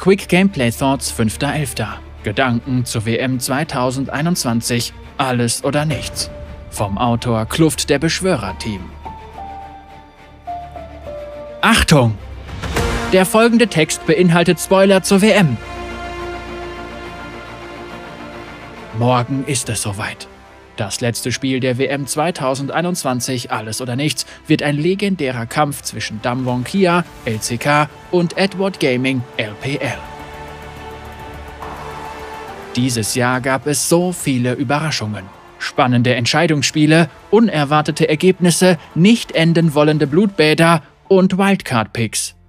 Quick Gameplay Thoughts 5.11. Gedanken zur WM 2021. Alles oder nichts. Vom Autor Kluft der Beschwörer-Team. Achtung! Der folgende Text beinhaltet Spoiler zur WM. Morgen ist es soweit. Das letzte Spiel der WM 2021, Alles oder Nichts, wird ein legendärer Kampf zwischen Damwon Kia, LCK und Edward Gaming, LPL. Dieses Jahr gab es so viele Überraschungen. Spannende Entscheidungsspiele, unerwartete Ergebnisse, nicht enden wollende Blutbäder und Wildcard-Picks.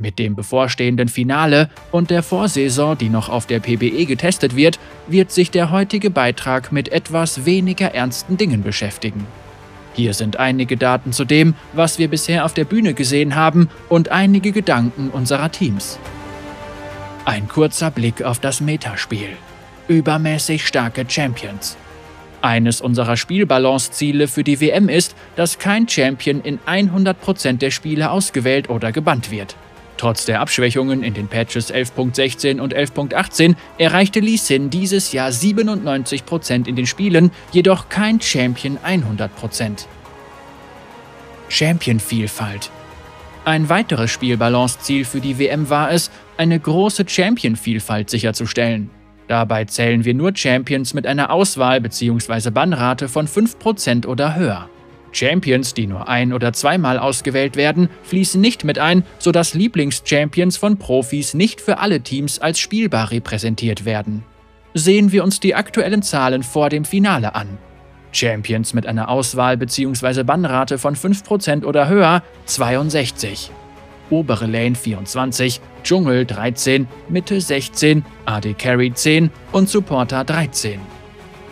Mit dem bevorstehenden Finale und der Vorsaison, die noch auf der PBE getestet wird, wird sich der heutige Beitrag mit etwas weniger ernsten Dingen beschäftigen. Hier sind einige Daten zu dem, was wir bisher auf der Bühne gesehen haben und einige Gedanken unserer Teams. Ein kurzer Blick auf das Metaspiel. Übermäßig starke Champions. Eines unserer Spielbalance-Ziele für die WM ist, dass kein Champion in 100% der Spiele ausgewählt oder gebannt wird. Trotz der Abschwächungen in den Patches 11.16 und 11.18 erreichte Lee Sin dieses Jahr 97% in den Spielen, jedoch kein Champion 100%. Champion-Vielfalt Ein weiteres Spielbalance-Ziel für die WM war es, eine große Champion-Vielfalt sicherzustellen. Dabei zählen wir nur Champions mit einer Auswahl bzw. Bannrate von 5% oder höher. Champions, die nur ein- oder zweimal ausgewählt werden, fließen nicht mit ein, sodass Lieblingschampions von Profis nicht für alle Teams als spielbar repräsentiert werden. Sehen wir uns die aktuellen Zahlen vor dem Finale an. Champions mit einer Auswahl bzw. Bannrate von 5% oder höher 62. Obere Lane 24, Dschungel 13, Mitte 16, AD Carry 10 und Supporter 13.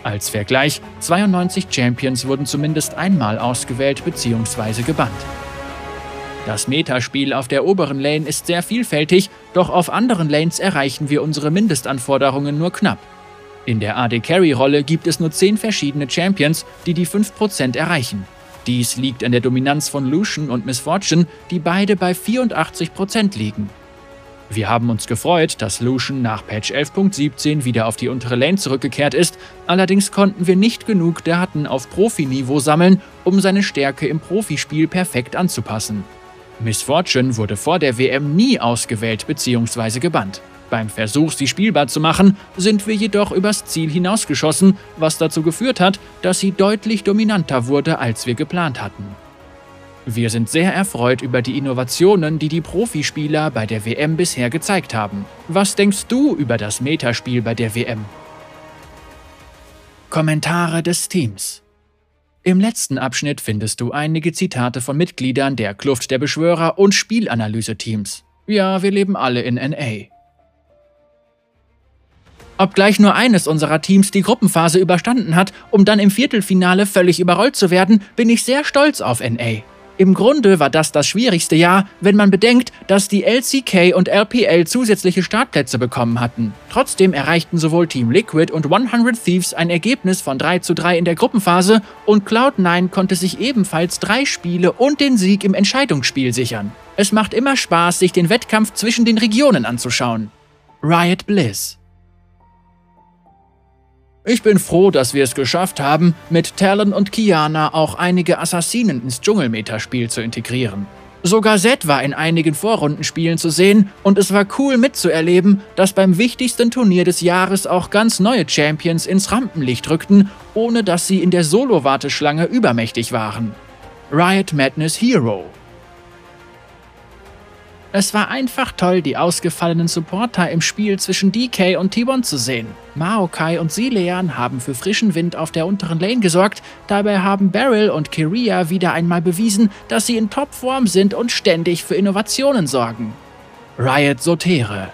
Als Vergleich, 92 Champions wurden zumindest einmal ausgewählt bzw. gebannt. Das Metaspiel auf der oberen Lane ist sehr vielfältig, doch auf anderen Lanes erreichen wir unsere Mindestanforderungen nur knapp. In der AD Carry Rolle gibt es nur 10 verschiedene Champions, die die 5% erreichen. Dies liegt an der Dominanz von Lucian und Miss Fortune, die beide bei 84% liegen. Wir haben uns gefreut, dass Lucian nach Patch 11.17 wieder auf die untere Lane zurückgekehrt ist, allerdings konnten wir nicht genug Daten auf Profiniveau sammeln, um seine Stärke im Profispiel perfekt anzupassen. Miss Fortune wurde vor der WM nie ausgewählt bzw. gebannt. Beim Versuch, sie spielbar zu machen, sind wir jedoch übers Ziel hinausgeschossen, was dazu geführt hat, dass sie deutlich dominanter wurde, als wir geplant hatten. Wir sind sehr erfreut über die Innovationen, die die Profispieler bei der WM bisher gezeigt haben. Was denkst du über das Metaspiel bei der WM? Kommentare des Teams Im letzten Abschnitt findest du einige Zitate von Mitgliedern der Kluft der Beschwörer und Spielanalyse-Teams. Ja, wir leben alle in NA. Obgleich nur eines unserer Teams die Gruppenphase überstanden hat, um dann im Viertelfinale völlig überrollt zu werden, bin ich sehr stolz auf NA. Im Grunde war das das schwierigste Jahr, wenn man bedenkt, dass die LCK und LPL zusätzliche Startplätze bekommen hatten. Trotzdem erreichten sowohl Team Liquid und 100 Thieves ein Ergebnis von 3 zu 3 in der Gruppenphase und Cloud9 konnte sich ebenfalls drei Spiele und den Sieg im Entscheidungsspiel sichern. Es macht immer Spaß, sich den Wettkampf zwischen den Regionen anzuschauen. Riot Bliss ich bin froh, dass wir es geschafft haben, mit Talon und Kiana auch einige Assassinen ins Dschungelmetaspiel zu integrieren. Sogar Zed war in einigen Vorrundenspielen zu sehen und es war cool mitzuerleben, dass beim wichtigsten Turnier des Jahres auch ganz neue Champions ins Rampenlicht rückten, ohne dass sie in der Solo-Warteschlange übermächtig waren. Riot Madness Hero es war einfach toll, die ausgefallenen Supporter im Spiel zwischen DK und T1 zu sehen. Maokai und Silean haben für frischen Wind auf der unteren Lane gesorgt, dabei haben Beryl und Kiria wieder einmal bewiesen, dass sie in Topform sind und ständig für Innovationen sorgen. Riot Sotere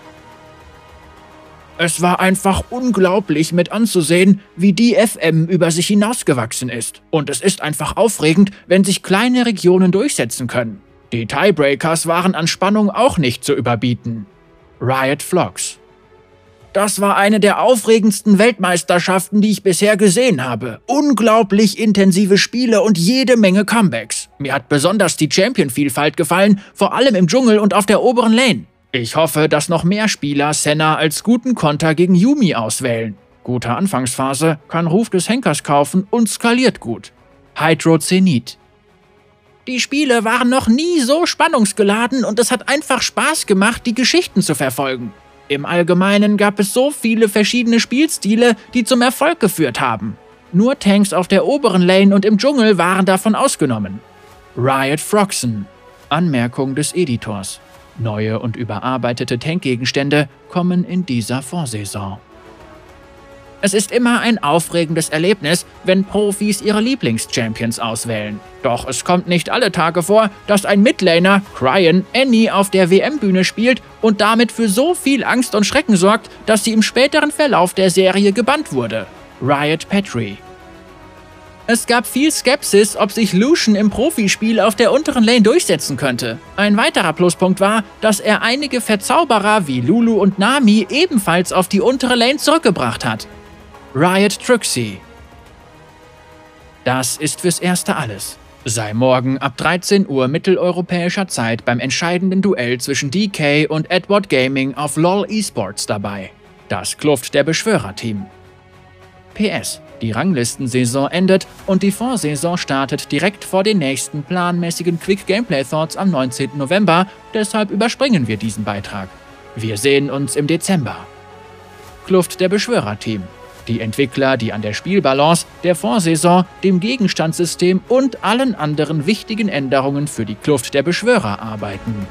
es war einfach unglaublich mit anzusehen, wie die FM über sich hinausgewachsen ist. Und es ist einfach aufregend, wenn sich kleine Regionen durchsetzen können. Die Tiebreakers waren an Spannung auch nicht zu überbieten. Riot Vlogs. Das war eine der aufregendsten Weltmeisterschaften, die ich bisher gesehen habe. Unglaublich intensive Spiele und jede Menge Comebacks. Mir hat besonders die Champion-Vielfalt gefallen, vor allem im Dschungel und auf der oberen Lane. Ich hoffe, dass noch mehr Spieler Senna als guten Konter gegen Yumi auswählen. Gute Anfangsphase, kann Ruf des Henkers kaufen und skaliert gut. Hydro Zenit. Die Spiele waren noch nie so spannungsgeladen und es hat einfach Spaß gemacht, die Geschichten zu verfolgen. Im Allgemeinen gab es so viele verschiedene Spielstile, die zum Erfolg geführt haben. Nur Tanks auf der oberen Lane und im Dschungel waren davon ausgenommen. Riot Froxen. Anmerkung des Editors. Neue und überarbeitete Tankgegenstände kommen in dieser Vorsaison. Es ist immer ein aufregendes Erlebnis, wenn Profis ihre Lieblings-Champions auswählen. Doch es kommt nicht alle Tage vor, dass ein Midlaner, Cryan, Annie auf der WM-Bühne spielt und damit für so viel Angst und Schrecken sorgt, dass sie im späteren Verlauf der Serie gebannt wurde. Riot Petrie es gab viel Skepsis, ob sich Lucian im Profispiel auf der unteren Lane durchsetzen könnte. Ein weiterer Pluspunkt war, dass er einige Verzauberer wie Lulu und Nami ebenfalls auf die untere Lane zurückgebracht hat. Riot Trixie. Das ist fürs Erste alles. Sei morgen ab 13 Uhr mitteleuropäischer Zeit beim entscheidenden Duell zwischen DK und Edward Gaming auf LOL Esports dabei. Das Kluft der Beschwörer-Team. PS. Die Ranglistensaison endet und die Vorsaison startet direkt vor den nächsten planmäßigen Quick Gameplay Thoughts am 19. November, deshalb überspringen wir diesen Beitrag. Wir sehen uns im Dezember. Kluft der Beschwörer-Team. Die Entwickler, die an der Spielbalance, der Vorsaison, dem Gegenstandssystem und allen anderen wichtigen Änderungen für die Kluft der Beschwörer arbeiten.